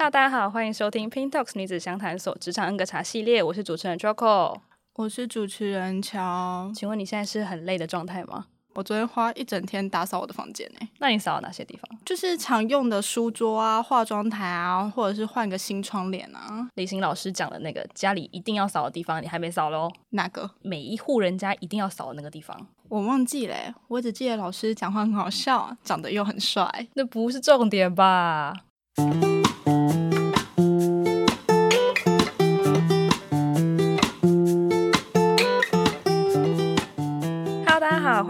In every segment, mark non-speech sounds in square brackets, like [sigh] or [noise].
Hello，大家好，欢迎收听 Pink Talks 女子相谈所职场 N 个茶系列，我是主持人 Choco，我是主持人乔。请问你现在是很累的状态吗？我昨天花一整天打扫我的房间呢。那你扫了哪些地方？就是常用的书桌啊、化妆台啊，或者是换个新窗帘啊。李行老师讲的那个家里一定要扫的地方，你还没扫喽？哪个？每一户人家一定要扫的那个地方。我忘记了，我只记得老师讲话很好笑，长得又很帅。那不是重点吧？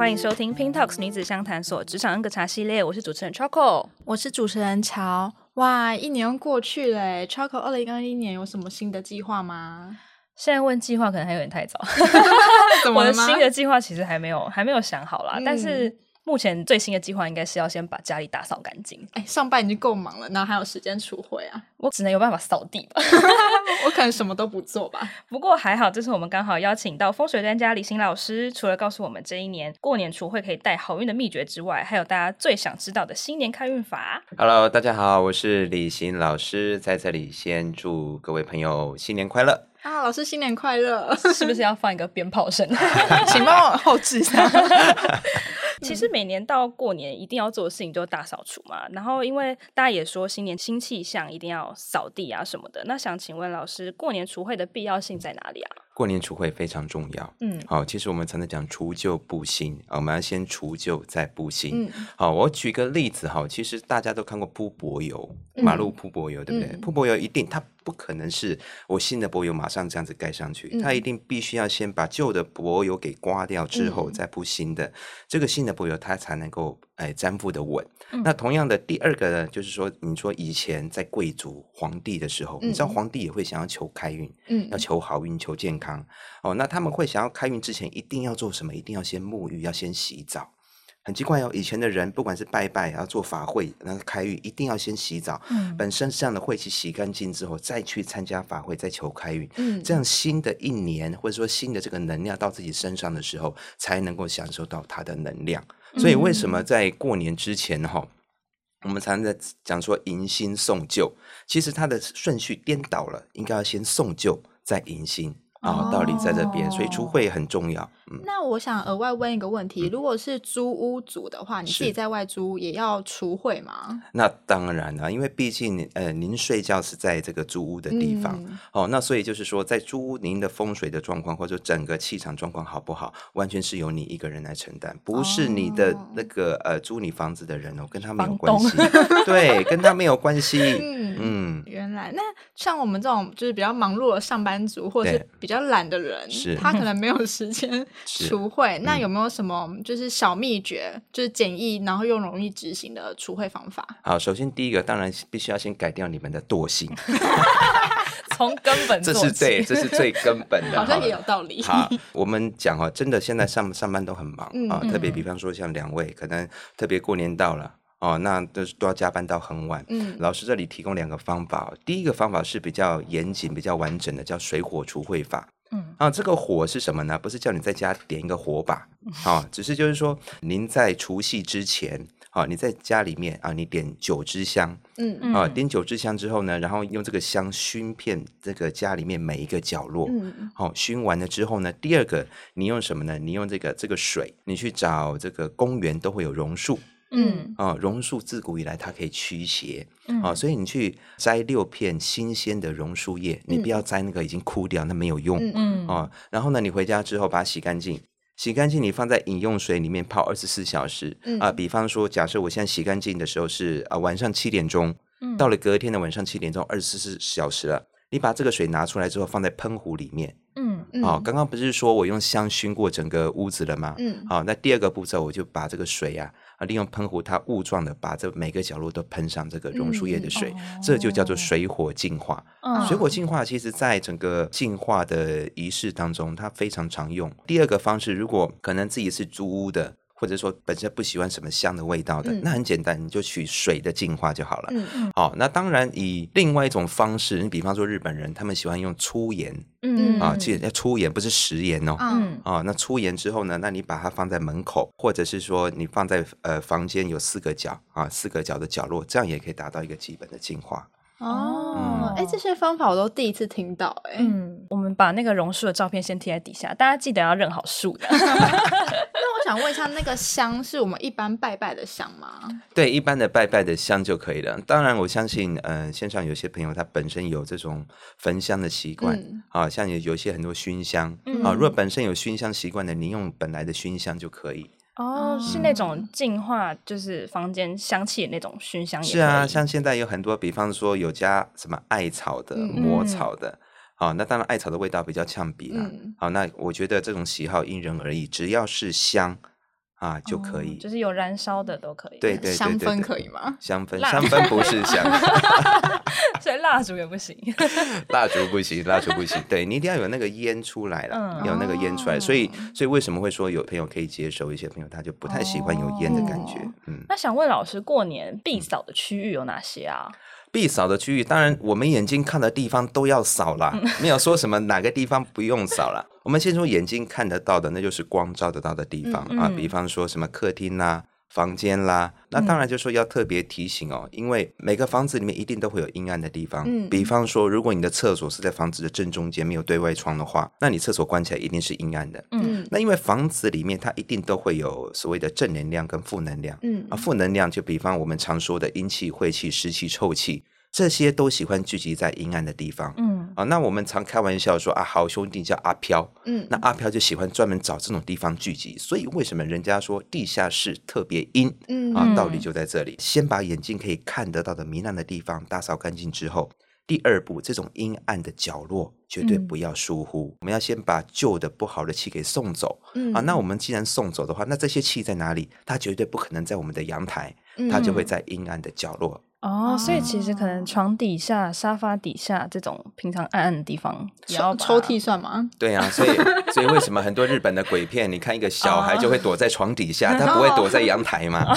欢迎收听 Pink Talks 女子相谈所职场恩格茶系列，我是主持人 Choco，我是主持人乔。哇，一年过去了，Choco，二零二一年有什么新的计划吗？现在问计划可能还有点太早？[laughs] 我的新的计划其实还没有还没有想好啦，嗯、但是。目前最新的计划应该是要先把家里打扫干净。哎，上班已经够忙了，哪还有时间储会啊？我只能有办法扫地吧。[laughs] 我可能什么都不做吧。[laughs] 不过还好，这次我们刚好邀请到风水专家李行老师，除了告诉我们这一年过年除会可以带好运的秘诀之外，还有大家最想知道的新年开运法。Hello，大家好，我是李行老师，在这里先祝各位朋友新年快乐。啊，老师新年快乐！[laughs] 是不是要放一个鞭炮声？请帮我后置一下。其实每年到过年一定要做的事情就是大扫除嘛。然后因为大家也说新年新气象，一定要扫地啊什么的。那想请问老师，过年除晦的必要性在哪里啊？过年除晦非常重要。嗯，好，其实我们常常讲除旧布新啊，我们要先除旧再布新。嗯，好，我举个例子哈，其实大家都看过铺柏油，马路铺柏油，对不对？铺柏油一定它不可能是我新的柏油马上这样子盖上去，它一定必须要先把旧的柏油给刮掉之后再铺新的，这个新的柏油它才能够。哎，粘附的稳。嗯、那同样的，第二个呢，就是说，你说以前在贵族皇帝的时候，嗯、你知道皇帝也会想要求开运，嗯，要求好运、求健康。哦，那他们会想要开运之前，一定要做什么？一定要先沐浴，要先洗澡。很奇怪哦，以前的人不管是拜拜，要做法会，那个开运，一定要先洗澡。嗯，本身这样的晦气洗干净之后，再去参加法会，再求开运。嗯，这样新的一年或者说新的这个能量到自己身上的时候，才能够享受到它的能量。所以为什么在过年之前哈，我们常常在讲说迎新送旧，其实它的顺序颠倒了，应该要先送旧再迎新。啊，道理在这边，所以除会很重要。嗯，那我想额外问一个问题：如果是租屋族的话，你自己在外租也要除会吗？那当然了，因为毕竟呃，您睡觉是在这个租屋的地方，哦，那所以就是说，在租屋您的风水的状况或者整个气场状况好不好，完全是由你一个人来承担，不是你的那个呃租你房子的人哦，跟他没有关系，对，跟他没有关系。[laughs] 嗯，原来那像我们这种就是比较忙碌的上班族，或者是比。比较懒的人，是他可能没有时间 [laughs] 除秽。那有没有什么就是小秘诀，就是简易然后又容易执行的除秽方法？好，首先第一个当然必须要先改掉你们的惰性，[laughs] 从根本这是最，这是最根本的，好像也有道理。好，我们讲哦，真的现在上上班都很忙啊，特别比方说像两位，可能特别过年到了。哦，那都是都要加班到很晚。嗯，老师这里提供两个方法。第一个方法是比较严谨、比较完整的，叫水火除秽法。嗯，啊，这个火是什么呢？不是叫你在家点一个火把，啊，只是就是说，您在除夕之前，啊，你在家里面啊，你点九支香。嗯嗯，啊，点九支香之后呢，然后用这个香熏遍这个家里面每一个角落。嗯，好，熏完了之后呢，第二个你用什么呢？你用这个这个水，你去找这个公园都会有榕树。嗯。啊，榕树自古以来它可以驱邪，嗯。啊，所以你去摘六片新鲜的榕树叶，嗯、你不要摘那个已经枯掉，那没有用，嗯啊。然后呢，你回家之后把它洗干净，洗干净你放在饮用水里面泡二十四小时，嗯。啊。比方说，假设我现在洗干净的时候是啊晚上七点钟，嗯，到了隔天的晚上七点钟，二十四小时了，你把这个水拿出来之后放在喷壶里面，嗯嗯，啊，刚刚不是说我用香熏过整个屋子了吗？嗯，好，那第二个步骤我就把这个水呀、啊。利用喷壶，它雾状的把这每个角落都喷上这个榕树叶的水，这就叫做水火净化。嗯、水火净化其实在整个净化的仪式当中，它非常常用。第二个方式，如果可能自己是租屋的。或者说本身不喜欢什么香的味道的，嗯、那很简单，你就取水的净化就好了。嗯嗯。好，那当然以另外一种方式，你比方说日本人，他们喜欢用粗盐。嗯啊，记得要粗盐，不是食盐哦。嗯。啊，那粗盐之后呢，那你把它放在门口，或者是说你放在呃房间有四个角啊，四个角的角落，这样也可以达到一个基本的净化。哦，哎、嗯，这些方法我都第一次听到，哎，嗯，我们把那个榕树的照片先贴在底下，大家记得要认好树的。[laughs] [laughs] 那我想问一下，那个香是我们一般拜拜的香吗？对，一般的拜拜的香就可以了。当然，我相信，呃，线上有些朋友他本身有这种焚香的习惯，嗯、啊，像有有一些很多熏香，嗯、啊，如果本身有熏香习惯的，你用本来的熏香就可以。哦，是那种净化，就是房间香气的那种熏香。是啊，像现在有很多，比方说有加什么艾草的、魔草的，好、嗯哦，那当然艾草的味道比较呛鼻啦。嗯、好，那我觉得这种喜好因人而异，只要是香。啊，就可以，就是有燃烧的都可以。对对对，香氛可以吗？香氛，香氛不是香 [laughs] [laughs] 所以蜡烛也不行。[laughs] 蜡烛不行，蜡烛不行。对，你一定要有那个烟出来了，有那个烟出来。所以，所以为什么会说有朋友可以接受，一些朋友他就不太喜欢有烟的感觉。嗯，那想问老师，过年必扫的区域有哪些啊？必扫的区域，当然我们眼睛看的地方都要扫啦，没有说什么哪个地方不用扫啦。我们先从眼睛看得到的，那就是光照得到的地方、嗯、啊，比方说什么客厅啦、啊、房间啦。那当然就说要特别提醒哦，因为每个房子里面一定都会有阴暗的地方。嗯，比方说，如果你的厕所是在房子的正中间，没有对外窗的话，那你厕所关起来一定是阴暗的。嗯，那因为房子里面它一定都会有所谓的正能量跟负能量。嗯，啊，负能量就比方我们常说的阴气、晦气、湿气、臭气。这些都喜欢聚集在阴暗的地方，嗯，啊，那我们常开玩笑说啊，好兄弟叫阿飘，嗯，那阿飘就喜欢专门找这种地方聚集，所以为什么人家说地下室特别阴，嗯，啊，道理就在这里，先把眼睛可以看得到的糜烂的地方打扫干净之后，第二步，这种阴暗的角落绝对不要疏忽，嗯，我们要先把旧的不好的气给送走，嗯，啊，那我们既然送走的话，那这些气在哪里？它绝对不可能在我们的阳台，它就会在阴暗的角落。哦，所以其实可能床底下、沙发底下这种平常暗暗的地方，抽抽屉算吗？[laughs] 对啊，所以所以为什么很多日本的鬼片，你看一个小孩就会躲在床底下，他不会躲在阳台吗？[laughs]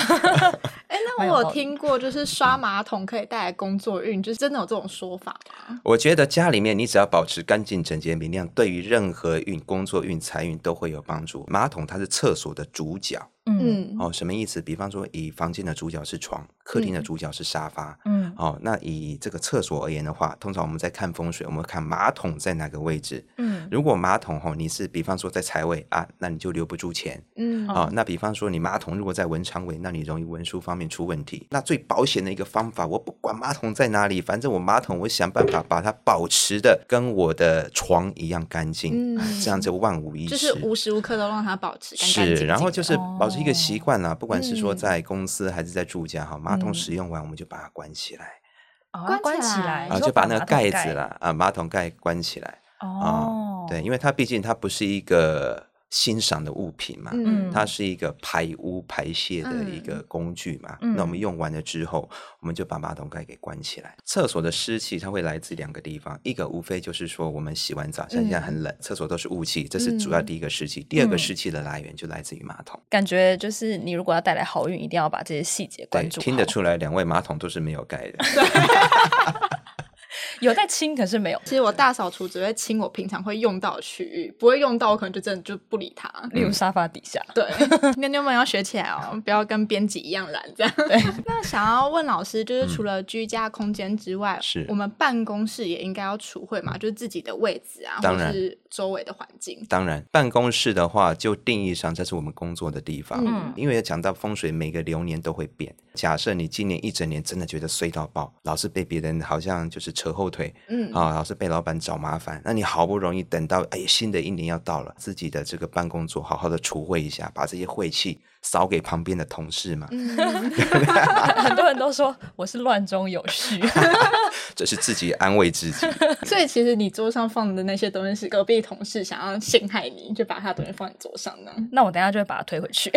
[laughs] 哎，那我有听过，就是刷马桶可以带来工作运，就是真的有这种说法吗？我觉得家里面你只要保持干净、整洁、明亮，对于任何运、工作运、财运都会有帮助。马桶它是厕所的主角。嗯，哦，什么意思？比方说，以房间的主角是床，客厅的主角是沙发。嗯，哦，那以这个厕所而言的话，通常我们在看风水，我们看马桶在哪个位置。嗯，如果马桶哦，你是比方说在财位啊，那你就留不住钱。嗯，哦，那比方说你马桶如果在文昌位，那你容易文书方面出问题。那最保险的一个方法，我不管马桶在哪里，反正我马桶我想办法把它保持的跟我的床一样干净，嗯，这样就万无一失。就是无时无刻都让它保持干净。是，然后就是保。是一个习惯啦，不管是说在公司还是在住家，哈、嗯，马桶使用完我们就把它关起来，关关起来，啊，就把那个盖子啦，啊，马桶盖关起来，哦，对，因为它毕竟它不是一个。欣赏的物品嘛，嗯，它是一个排污排泄的一个工具嘛。嗯、那我们用完了之后，我们就把马桶盖给关起来。厕所的湿气它会来自两个地方，一个无非就是说我们洗完澡，像现在很冷，厕所都是雾气，这是主要第一个湿气。嗯、第二个湿气的来源就来自于马桶。感觉就是你如果要带来好运，一定要把这些细节关注。听得出来，两位马桶都是没有盖的。有在清，可是没有。其实我大扫除只会清我平常会用到的区域，不会用到，我可能就真的就不理它。例如沙发底下。对，妞妞们要学起来哦，不要跟编辑一样懒这样。对。[laughs] 那想要问老师，就是除了居家空间之外，我们办公室也应该要除秽嘛？就是自己的位置啊，或者是周围的环境。当然，办公室的话，就定义上这是我们工作的地方。嗯。因为讲到风水，每个流年都会变。假设你今年一整年真的觉得衰到爆，老是被别人好像就是扯后腿，嗯，啊，老是被老板找麻烦，那你好不容易等到哎，新的一年要到了，自己的这个办公桌好好的除秽一下，把这些晦气扫给旁边的同事嘛。嗯、[laughs] 很多人都说我是乱中有序，[laughs] 这是自己安慰自己。[laughs] 所以其实你桌上放的那些东西是隔壁同事想要陷害你，就把他的东西放你桌上呢？那我等下就会把它推回去。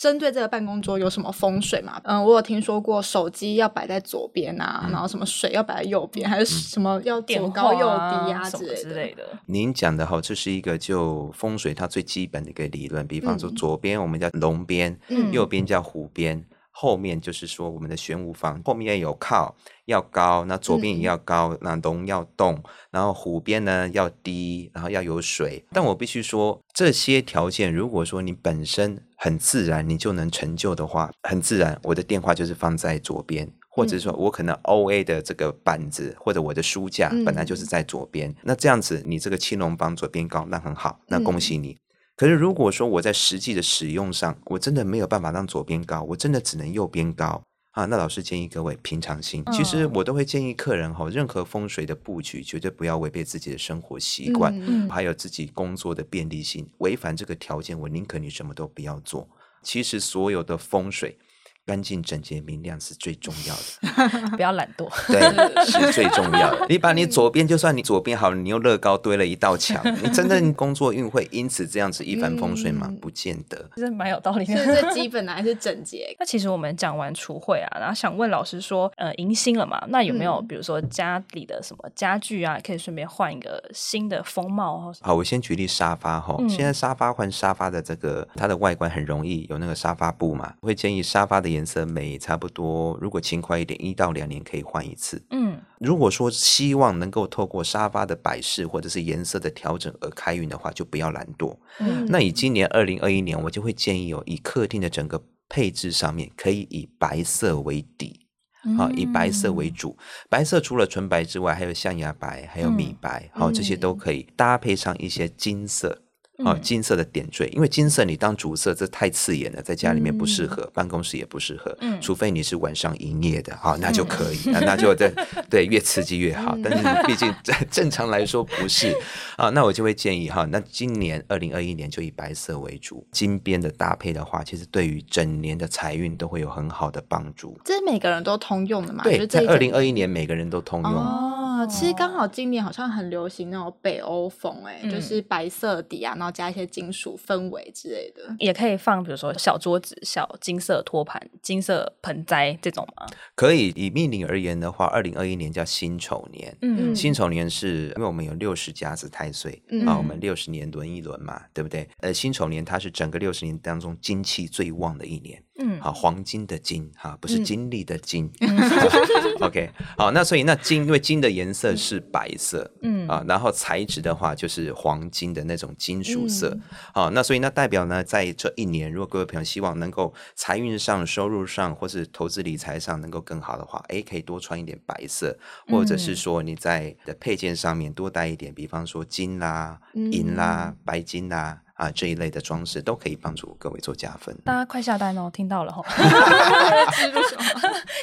针对这个办公桌有什么风水吗？嗯，我。有听说过手机要摆在左边啊，嗯、然后什么水要摆在右边，嗯、还是什么要左高右低啊之类的。类的您讲的哈，这是一个就风水它最基本的一个理论。比方说，左边我们叫龙边，嗯、右边叫虎边，后面就是说我们的玄武房后面要有靠要高，那左边也要高，嗯、那龙要动，然后虎边呢要低，然后要有水。但我必须说，这些条件如果说你本身很自然，你就能成就的话，很自然。我的电话就是放在左边，或者说我可能 O A 的这个板子或者我的书架本来就是在左边，那这样子你这个青龙帮左边高，那很好，那恭喜你。可是如果说我在实际的使用上，我真的没有办法让左边高，我真的只能右边高啊。那老师建议各位平常心，其实我都会建议客人哈，任何风水的布局绝对不要违背自己的生活习惯，嗯嗯、还有自己工作的便利性。违反这个条件，我宁可你什么都不要做。其实所有的风水。干净、整洁、明亮是最重要的，[laughs] 不要懒惰。对，是最重要的。你把你左边，就算你左边好了，你用乐高堆了一道墙，你真正 [laughs] 工作运会因此这样子一帆风顺吗？不见得。其实蛮有道理的。是基本的还是整洁？[laughs] 那其实我们讲完厨会啊，然后想问老师说，呃，迎新了嘛？那有没有比如说家里的什么家具啊，可以顺便换一个新的风貌？好，我先举例沙发哈。现在沙发换沙发的这个它的外观很容易有那个沙发布嘛，会建议沙发的。颜色美差不多，如果勤快一点，一到两年可以换一次。嗯，如果说希望能够透过沙发的摆饰或者是颜色的调整而开运的话，就不要懒惰。嗯，那以今年二零二一年，我就会建议哦，以客厅的整个配置上面，可以以白色为底，好，以白色为主。白色除了纯白之外，还有象牙白，还有米白，好，这些都可以搭配上一些金色。哦，金色的点缀，因为金色你当主色这太刺眼了，在家里面不适合，嗯、办公室也不适合，嗯，除非你是晚上营业的，好，那就可以，嗯、那那就对，对，越刺激越好。但是毕竟在正常来说不是，啊，那我就会建议哈，那今年二零二一年就以白色为主，金边的搭配的话，其实对于整年的财运都会有很好的帮助。这是每个人都通用的嘛？对，在二零二一年每个人都通用。哦，其实刚好今年好像很流行那种北欧风，哎，就是白色底啊，然后加一些金属氛围之类的，也可以放，比如说小桌子、小金色托盘、金色盆栽这种吗？可以。以命理而言的话，二零二一年叫辛丑年。嗯，辛丑年是因为我们有六十甲子太岁，嗯、啊，我们六十年轮一轮嘛，对不对？呃，辛丑年它是整个六十年当中金气最旺的一年。嗯，好，黄金的金，哈，不是金利的金。嗯、[laughs] OK，好，那所以那金，因为金的颜色是白色，嗯。啊，然后材质的话就是黄金的那种金属色，嗯、好，那所以那代表呢，在这一年，如果各位朋友希望能够财运上、收入上，或是投资理财上能够更好的话，哎，可以多穿一点白色，或者是说你在的配件上面多带一点，比方说金啦、银啦、嗯、白金啦。啊，这一类的装饰都可以帮助各位做加分。大家快下单哦，听到了哈，[laughs] [laughs]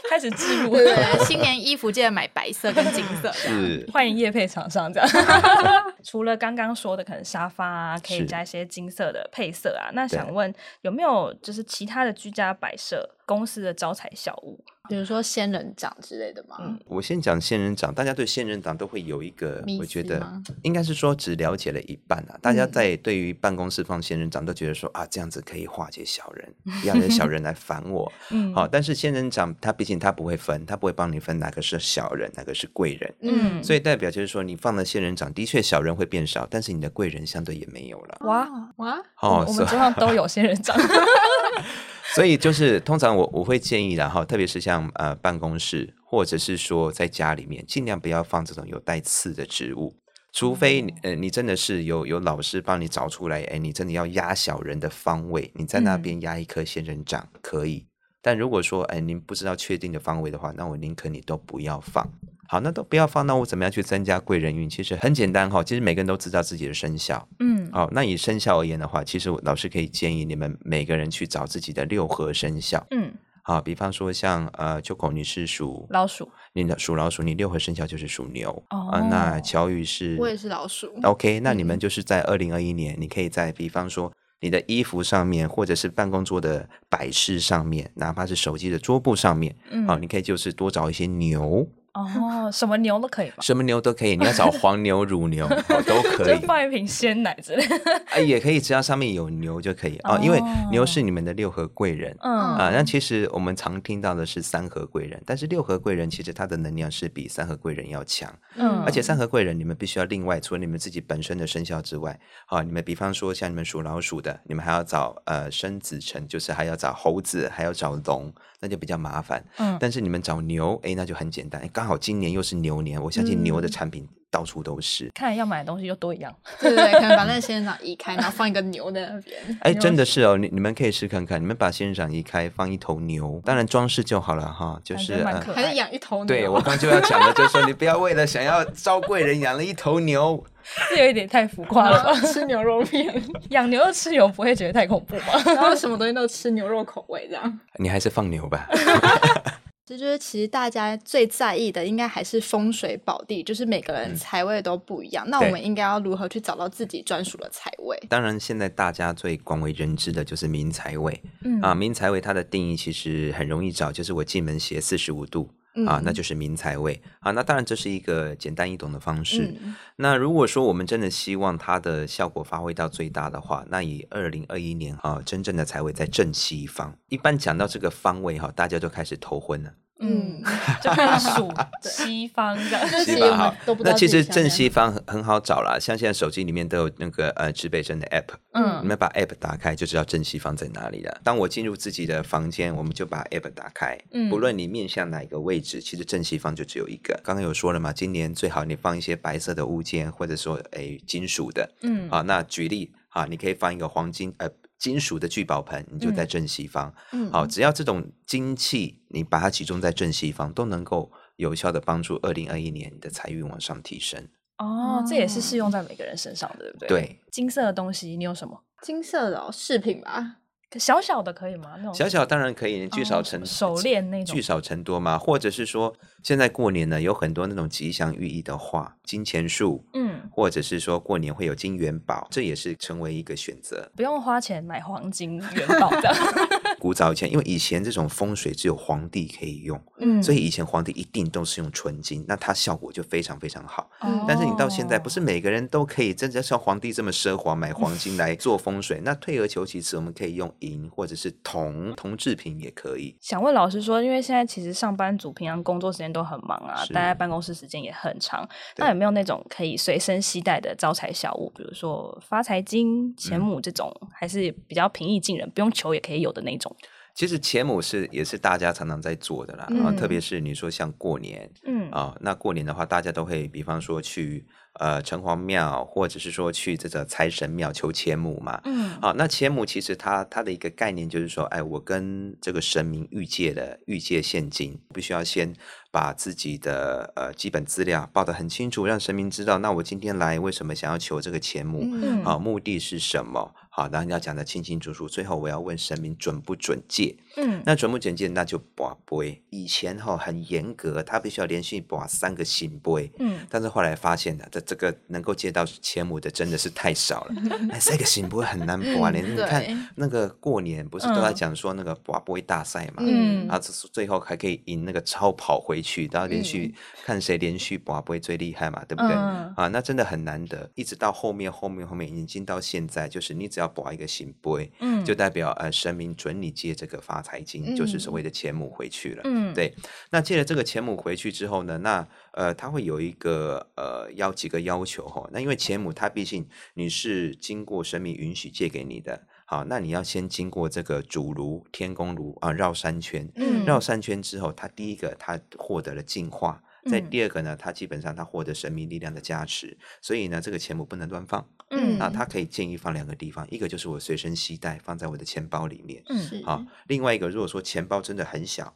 开始置入，对，新年衣服记得买白色跟金色，是欢迎业配厂商这样。[laughs] 除了刚刚说的，可能沙发啊，可以加一些金色的配色啊，那想问有没有就是其他的居家摆设？公司的招财小物，比如说仙人掌之类的吗？嗯，我先讲仙人掌，大家对仙人掌都会有一个，我觉得应该是说只了解了一半啊。大家在对于办公室放仙人掌都觉得说啊，这样子可以化解小人，不要让小人来烦我。[laughs] 嗯，好，但是仙人掌它毕竟它不会分，它不会帮你分哪个是小人，哪个是贵人。嗯，所以代表就是说，你放了仙人掌，的确小人会变少，但是你的贵人相对也没有了。哇哇，哦，我们桌上都有仙人掌。[laughs] [laughs] 所以就是通常我我会建议，然后特别是像呃办公室或者是说在家里面，尽量不要放这种有带刺的植物，除非呃你真的是有有老师帮你找出来，哎，你真的要压小人的方位，你在那边压一颗仙人掌可以。但如果说哎您不知道确定的方位的话，那我宁可你都不要放。好，那都不要放。那我怎么样去增加贵人运？其实很简单哈。其实每个人都知道自己的生肖。嗯。好，那以生肖而言的话，其实老师可以建议你们每个人去找自己的六合生肖。嗯。好，比方说像呃，秋口你是属老鼠，你的属老鼠，你六合生肖就是属牛。哦。啊，那乔宇是，我也是老鼠。OK，那你们就是在二零二一年，你可以在比方说你的衣服上面，或者是办公桌的摆饰上面，哪怕是手机的桌布上面，嗯，好，你可以就是多找一些牛。哦，什么牛都可以吧？什么牛都可以，你要找黄牛、[laughs] 乳牛 [laughs] 都可以。就放一瓶鲜奶之类 [laughs] 也可以，只要上面有牛就可以哦，因为牛是你们的六合贵人。嗯啊，那其实我们常听到的是三合贵人，但是六合贵人其实它的能量是比三合贵人要强。嗯，而且三合贵人你们必须要另外，除了你们自己本身的生肖之外，啊，你们比方说像你们属老鼠的，你们还要找呃生子辰，就是还要找猴子，还要找龙。那就比较麻烦，嗯，但是你们找牛，哎，那就很简单，刚好今年又是牛年，我相信牛的产品到处都是。看来要买的东西又都一样。对 [laughs] 对，可能把那个仙人掌移开，然后放一个牛在那边。哎，[laughs] 真的是哦，你你们可以试看看，你们把仙人掌移开，放一头牛，当然装饰就好了哈，就是还是养一头牛。对，我刚就要讲的，就是说你不要为了想要招贵人养了一头牛。这有一点太浮夸了吧？[laughs] 吃牛肉面，养牛吃牛不会觉得太恐怖吗？然后什么东西都吃牛肉口味这样？你还是放牛吧。这就是其实大家最在意的，应该还是风水宝地，就是每个人财位都不一样。嗯、那我们应该要如何去找到自己专属的财位？当然，现在大家最广为人知的就是明财位。嗯啊，明财位它的定义其实很容易找，就是我进门斜四十五度。嗯、啊，那就是明财位啊。那当然这是一个简单易懂的方式。嗯、那如果说我们真的希望它的效果发挥到最大的话，那以二零二一年啊，真正的财位在正西方。一般讲到这个方位哈，大家就开始头昏了。嗯，[laughs] 就开始数西方的 [laughs] 西方好。那其实正西方很很好找啦，像现在手机里面都有那个呃指北针的 app，嗯，你们把 app 打开就知道正西方在哪里了。当我进入自己的房间，我们就把 app 打开，嗯，不论你面向哪一个位置，其实正西方就只有一个。刚刚有说了嘛，今年最好你放一些白色的物件，或者说哎金属的，嗯，好，那举例啊，你可以放一个黄金呃。金属的聚宝盆，你就在正西方。嗯，好，只要这种金气，你把它集中在正西方，都能够有效的帮助二零二一年你的财运往上提升。哦，这也是适用在每个人身上的，对不对？对，金色的东西，你有什么？金色的哦，饰品吧。小小的可以吗？那种小小当然可以，聚少成、哦、手链那种，聚少成多嘛。或者是说，现在过年呢，有很多那种吉祥寓意的画，金钱树，嗯，或者是说过年会有金元宝，这也是成为一个选择。不用花钱买黄金元宝的。[laughs] 古早以前，因为以前这种风水只有皇帝可以用，嗯，所以以前皇帝一定都是用纯金，那它效果就非常非常好。嗯，但是你到现在，不是每个人都可以真的像皇帝这么奢华买黄金来做风水。[laughs] 那退而求其次，我们可以用银或者是铜铜制品也可以。想问老师说，因为现在其实上班族平常工作时间都很忙啊，待在办公室时间也很长，那有没有那种可以随身携带的招财小物，比如说发财金、钱母这种，嗯，还是比较平易近人，不用求也可以有的那种？其实钱母是也是大家常常在做的啦，嗯、啊，特别是你说像过年，嗯。啊，那过年的话，大家都会比方说去呃城隍庙，或者是说去这个财神庙求钱母嘛，嗯。啊，那钱母其实它它的一个概念就是说，哎，我跟这个神明预借的预借现金，必须要先把自己的呃基本资料报得很清楚，让神明知道，那我今天来为什么想要求这个钱母，嗯。啊，目的是什么？好，当然要讲得清清楚楚。最后我要问神明准不准戒？嗯，那准不准借，那就拔杯。以前哈、哦、很严格，他必须要连续拔三个新杯。嗯，但是后来发现的，这这个能够接到前五的真的是太少了。[laughs] 哎，三个新杯很难拔。连你看那个过年不是都在讲说那个拔杯大赛嘛？嗯，啊，最后还可以赢那个超跑回去，然后连续、嗯、看谁连续拔杯最厉害嘛？对不对？嗯、啊，那真的很难得。一直到后面后面后面已经到现在，就是你只要。拔一个新杯，嗯，就代表呃神明准你接这个发财金，嗯、就是所谓的钱母回去了，嗯，对。那借了这个钱母回去之后呢，那呃他会有一个呃要几个要求哈。那因为钱母它毕竟你是经过神明允许借给你的，好，那你要先经过这个主炉天宫炉啊绕三圈，嗯，绕三圈之后，他第一个他获得了净化。在第二个呢，他基本上他获得神秘力量的加持，所以呢，这个钱母不能乱放。嗯，那他可以建议放两个地方，一个就是我随身携带，放在我的钱包里面。嗯，好，另外一个，如果说钱包真的很小，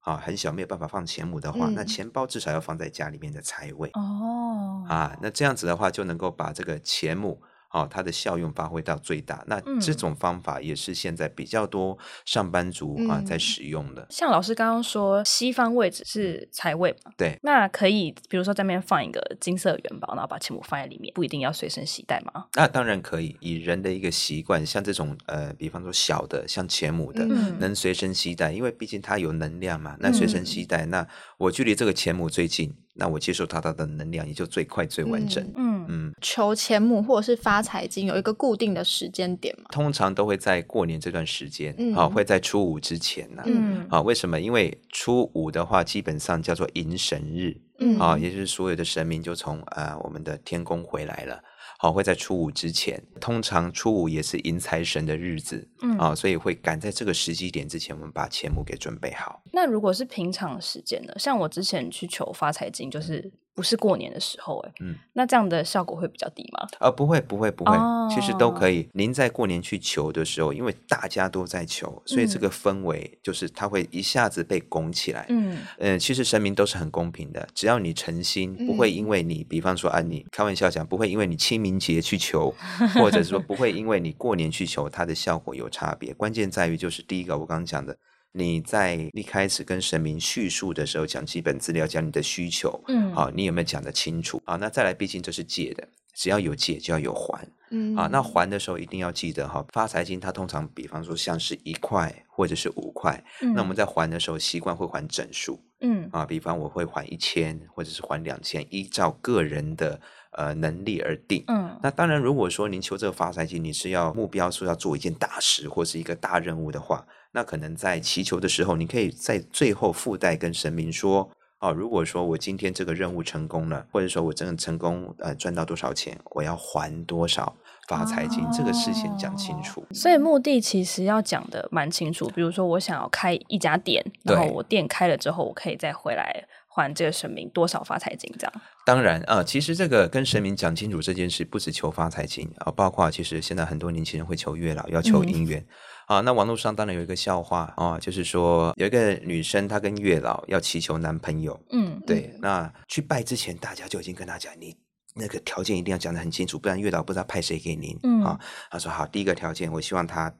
啊，很小没有办法放钱母的话，嗯、那钱包至少要放在家里面的财位。哦，啊，那这样子的话，就能够把这个钱母。哦，它的效用发挥到最大。那这种方法也是现在比较多上班族啊在使用的。像老师刚刚说，西方位置是财位嘛？对。那可以，比如说在那边放一个金色元宝，然后把钱母放在里面，不一定要随身携带吗？那当然可以。以人的一个习惯，像这种呃，比方说小的，像钱母的，嗯、能随身携带，因为毕竟它有能量嘛。那随身携带，嗯、那我距离这个钱母最近。那我接受它，它的能量也就最快最完整。嗯嗯，求钱母或者是发财金有一个固定的时间点吗？通常都会在过年这段时间，嗯、啊，会在初五之前呢、啊。嗯，啊，为什么？因为初五的话，基本上叫做迎神日，嗯，啊，也就是所有的神明就从啊我们的天宫回来了。好，会在初五之前，通常初五也是迎财神的日子，嗯，啊，所以会赶在这个时机点之前，我们把钱目给准备好。那如果是平常时间呢？像我之前去求发财经，就是不是过年的时候，哎，嗯，那这样的效果会比较低吗？呃，不会，不会，不会，哦、其实都可以。您在过年去求的时候，因为大家都在求，所以这个氛围就是它会一下子被拱起来。嗯，呃，其实神明都是很公平的，只要你诚心，不会因为你，比方说啊，你开玩笑讲，不会因为你清明节去求，或者说不会因为你过年去求，它的效果有差别。关键在于就是第一个，我刚刚讲的。你在一开始跟神明叙述的时候，讲基本资料，讲你的需求，嗯，好，你有没有讲得清楚？啊，那再来，毕竟这是借的，只要有借就要有还，嗯，啊，那还的时候一定要记得哈，发财金它通常比方说像是一块或者是五块，嗯，那我们在还的时候习惯会还整数，嗯，啊，比方我会还一千或者是还两千，依照个人的呃能力而定，嗯，那当然如果说您求这个发财金，你是要目标说要做一件大事或是一个大任务的话。那可能在祈求的时候，你可以在最后附带跟神明说：哦，如果说我今天这个任务成功了，或者说我真的成功呃赚到多少钱，我要还多少发财金，哦、这个事情讲清楚。所以目的其实要讲的蛮清楚。比如说我想要开一家店，然后我店开了之后，我可以再回来还这个神明多少发财金，这样。当然啊、呃，其实这个跟神明讲清楚这件事，不只求发财金啊，包括其实现在很多年轻人会求月老，要求姻缘。嗯啊，那网络上当然有一个笑话啊，就是说有一个女生她跟月老要祈求男朋友，嗯，对，嗯、那去拜之前，大家就已经跟她讲，你那个条件一定要讲得很清楚，不然月老不知道派谁给您。嗯，啊，她说好，第一个条件，我希望他。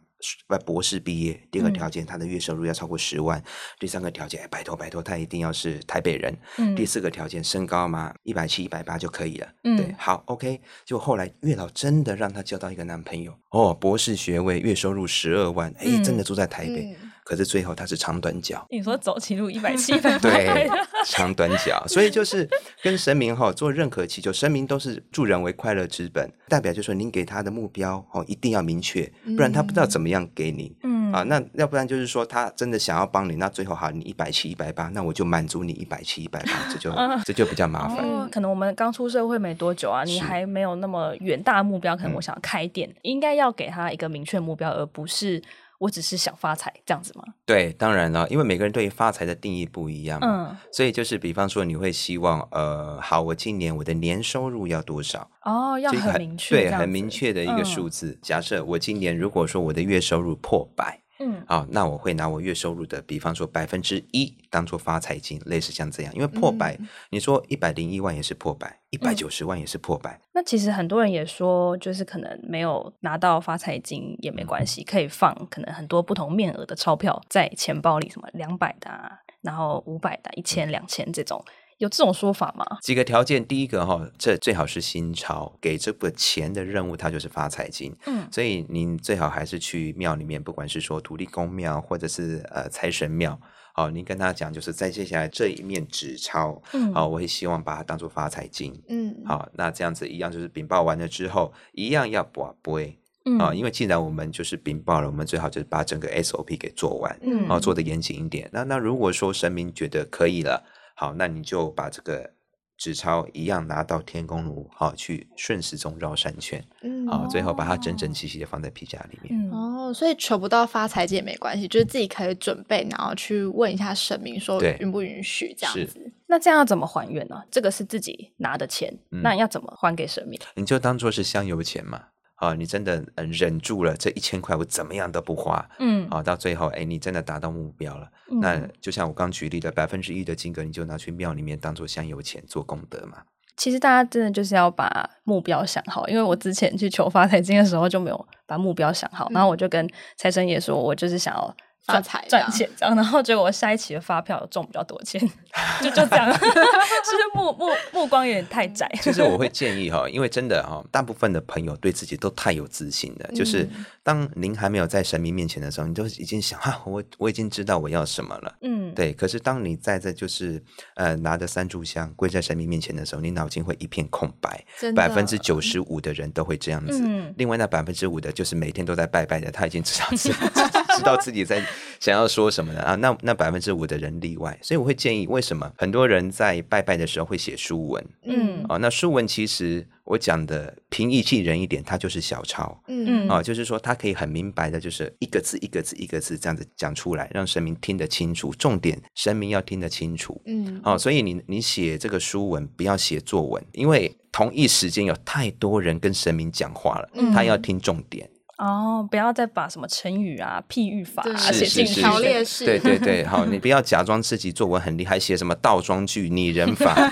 博士毕业，第二个条件，他的月收入要超过十万。嗯、第三个条件，拜托拜托，他一定要是台北人。嗯、第四个条件，身高嘛，一百七、一百八就可以了。嗯、对，好，OK。就后来月老真的让他交到一个男朋友，哦，博士学位，月收入十二万，哎，真的住在台北。嗯、可是最后他是长短脚。你说走起路一百七、一百八，对，长短脚。所以就是跟神明哈做任何祈求，神明都是助人为快乐之本，代表就是说您给他的目标哦一定要明确，不然他不知道怎么样。给你，嗯啊，那要不然就是说他真的想要帮你，那最后好，你一百七、一百八，那我就满足你一百七、一百八，这就、[laughs] 啊、这就比较麻烦。哦、可能我们刚出社会没多久啊，你还没有那么远大的目标，可能我想开店，嗯、应该要给他一个明确目标，而不是。我只是想发财这样子吗？对，当然了，因为每个人对于发财的定义不一样嘛，嗯，所以就是比方说，你会希望，呃，好，我今年我的年收入要多少？哦，要很明确，对，很明确的一个数字。嗯，假设我今年如果说我的月收入破百。嗯，好，那我会拿我月收入的，比方说百分之一当做发财金，类似像这样，因为破百，嗯、你说一百零一万也是破百，一百九十万也是破百。那其实很多人也说，就是可能没有拿到发财金也没关系，嗯、可以放可能很多不同面额的钞票在钱包里，什么两百的、啊，然后五百的、一千、两千这种。有这种说法吗？几个条件，第一个哈，这最好是新钞，给这个钱的任务，它就是发财金。嗯，所以您最好还是去庙里面，不管是说土地公庙，或者是呃财神庙，好，您跟他讲，就是在接下来这一面纸钞，嗯，好，我会希望把它当做发财金。嗯，好，那这样子一样就是禀报完了之后，一样要把杯。嗯，啊，因为既然我们就是禀报了，我们最好就是把整个 SOP 给做完，嗯，然后做的严谨一点。那那如果说神明觉得可以了。好，那你就把这个纸钞一样拿到天宫炉，好，去顺时钟绕三圈，嗯，好，最后把它整整齐齐的放在皮夹里面。哦，所以求不到发财金也没关系，就是自己可以准备，然后去问一下神明说允不允许这样子。那这样要怎么还愿呢？这个是自己拿的钱，嗯、那要怎么还给神明？你就当做是香油钱嘛。啊，你真的忍住了这一千块，我怎么样都不花。嗯，啊，到最后，哎，你真的达到目标了。嗯、那就像我刚举例的，百分之一的金额，你就拿去庙里面当做香油钱做功德嘛。其实大家真的就是要把目标想好，因为我之前去求发财经的时候就没有把目标想好，嗯、然后我就跟财神爷说，我就是想要。发财赚钱这样，然后结果我下一期的发票中比较多钱，[laughs] 就就这样，是不是目目目光有点太窄？其实我会 [laughs] 建议哈，因为真的哈，大部分的朋友对自己都太有自信了。就是当您还没有在神明面前的时候，你就已经想啊，我我已经知道我要什么了。嗯，对。可是当你在这就是呃拿着三炷香跪在神明面前的时候，你脑筋会一片空白。百分之九十五的人都会这样子。嗯。另外那百分之五的，就是每天都在拜拜的，他已经知道自己。[laughs] 知道自己在想要说什么的啊。那那百分之五的人例外，所以我会建议，为什么很多人在拜拜的时候会写书文？嗯，哦，那书文其实我讲的平易近人一点，它就是小抄。嗯嗯，哦，就是说它可以很明白的，就是一个字一个字一个字这样子讲出来，让神明听得清楚。重点，神明要听得清楚。嗯，哦，所以你你写这个书文，不要写作文，因为同一时间有太多人跟神明讲话了，嗯、他要听重点。哦，不要再把什么成语啊、譬喻法啊写进条列式。对对对，[laughs] 好，你不要假装自己作文很厉害，写什么倒装句、拟人法。[laughs]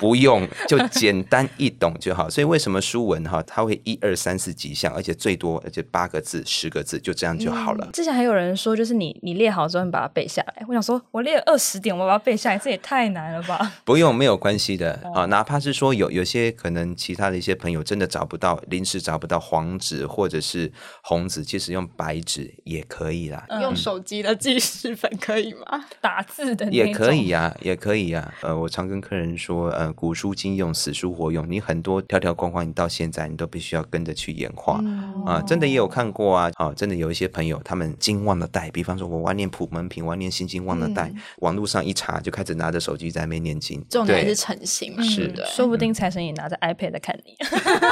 不用，就简单易懂就好。所以为什么书文哈，它会一二三四几项，而且最多而且八个字、十个字，就这样就好了。嗯、之前还有人说，就是你你列好之后，你把它背下来。我想说，我列了二十点，我把它背下来，这也太难了吧？[laughs] 不用，没有关系的啊。哪怕是说有有些可能其他的一些朋友真的找不到，临时找不到黄纸或者是红纸，其实用白纸也可以啦。嗯、用手机的记事本可以吗？[laughs] 打字的也可以呀、啊，也可以呀、啊。呃，我常跟客人说，呃。古书今用，死书活用。你很多条条框框，你到现在你都必须要跟着去演化、嗯、啊！真的也有看过啊，啊，真的有一些朋友，他们经忘了带，比方说我晚念普门品，晚念心经忘了带，嗯、网络上一查就开始拿着手机在那边念经。重点是诚心，对是的，说不定财神也拿着 iPad 看你。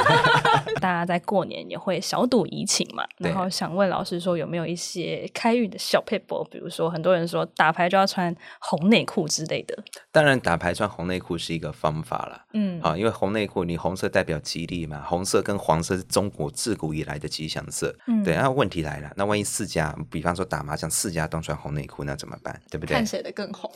[laughs] 大家在过年也会小赌怡情嘛，然后想问老师说有没有一些开运的小撇步，比如说很多人说打牌就要穿红内裤之类的。当然，打牌穿红内裤是一个方法了。嗯，啊，因为红内裤，你红色代表吉利嘛，红色跟黄色是中国自古以来的吉祥色。嗯，对。然后问题来了，那万一四家，比方说打麻将，四家都穿红内裤，那怎么办？对不对？看谁的更红，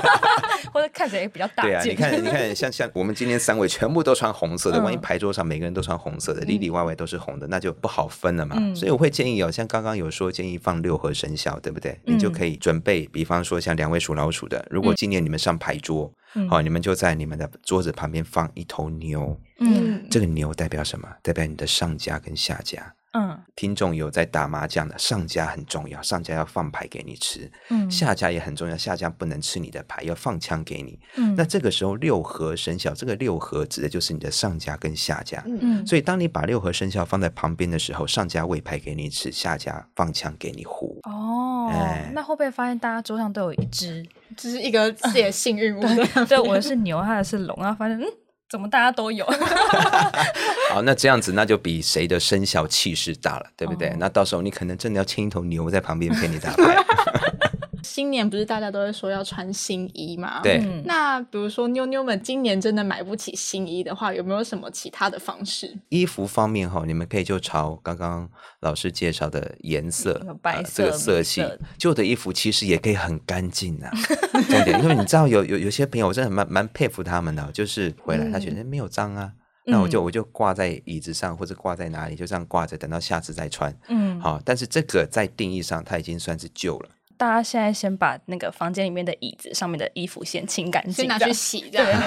[laughs] 或者看谁比较大。[laughs] 对啊，你看，你看，像像我们今天三位全部都穿红色的，嗯、万一牌桌上每个人都穿红色的，里里外外都是红的，那就不好分了嘛。嗯、所以我会建议哦，像刚刚有说建议放六合生肖，对不对？嗯、你就可以准备，比方说像两位属老鼠的，如果今年你们上牌桌。好、你们就在你们的桌子旁边放一头牛。嗯，这个牛代表什么？代表你的上家跟下家。嗯，听众有在打麻将的，上家很重要，上家要放牌给你吃。嗯，下家也很重要，下家不能吃你的牌，要放枪给你。嗯，那这个时候六合生肖，这个六合指的就是你的上家跟下家。嗯，所以当你把六合生肖放在旁边的时候，上家喂牌给你吃，下家放枪给你胡。哦，哎，那会不会发现大家桌上都有一只？这是一个自己的幸运物。对，对，我的是牛，他的是龙，然后发现嗯。怎么大家都有？[laughs] 好，那这样子那就比谁的生肖气势大了，对不对？Oh. 那到时候你可能真的要牵一头牛在旁边陪你打牌。[laughs] 新年不是大家都会说要穿新衣吗？对。那比如说妞妞们今年真的买不起新衣的话，有没有什么其他的方式？衣服方面哈，你们可以就朝刚刚老师介绍的颜色，白色、呃、这个色系，旧的衣服其实也可以很干净啊。重点，因为你知道有有有些朋友，我真的蛮蛮佩服他们的，就是回来他觉得没有脏啊，嗯、那我就我就挂在椅子上或者挂在哪里，就这样挂着，等到下次再穿。嗯，好，但是这个在定义上，它已经算是旧了。大家现在先把那个房间里面的椅子上面的衣服先清干净，[laughs] 先拿去洗，这 [laughs] 样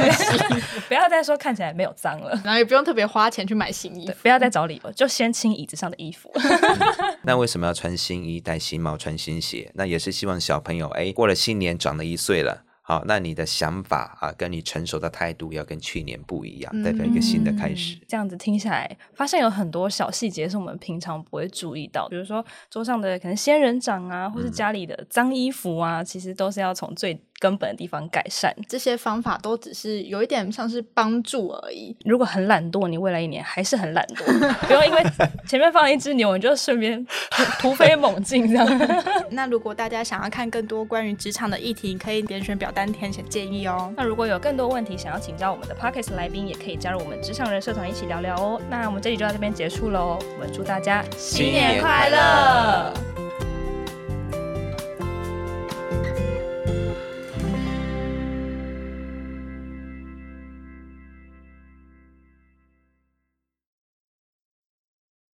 不要再说看起来没有脏了，然后也不用特别花钱去买新衣服，不要再找理由，就先清椅子上的衣服。嗯、[laughs] 那为什么要穿新衣、戴新帽、穿新鞋？那也是希望小朋友哎，过了新年长了一岁了。好，那你的想法啊，跟你成熟的态度要跟去年不一样，代表一个新的开始。这样子听下来，发现有很多小细节是我们平常不会注意到，比如说桌上的可能仙人掌啊，或是家里的脏衣服啊，嗯、其实都是要从最根本的地方改善，这些方法都只是有一点像是帮助而已。如果很懒惰，你未来一年还是很懒惰，[laughs] 不要因为前面放了一只牛，你就顺便 [laughs] 突飞猛进这样。[laughs] 那如果大家想要看更多关于职场的议题，可以点选表单填写建议哦。那如果有更多问题想要请教我们的 Podcast 来宾，也可以加入我们职场人社团一起聊聊哦。那我们这里就到这边结束喽，我们祝大家新年快乐。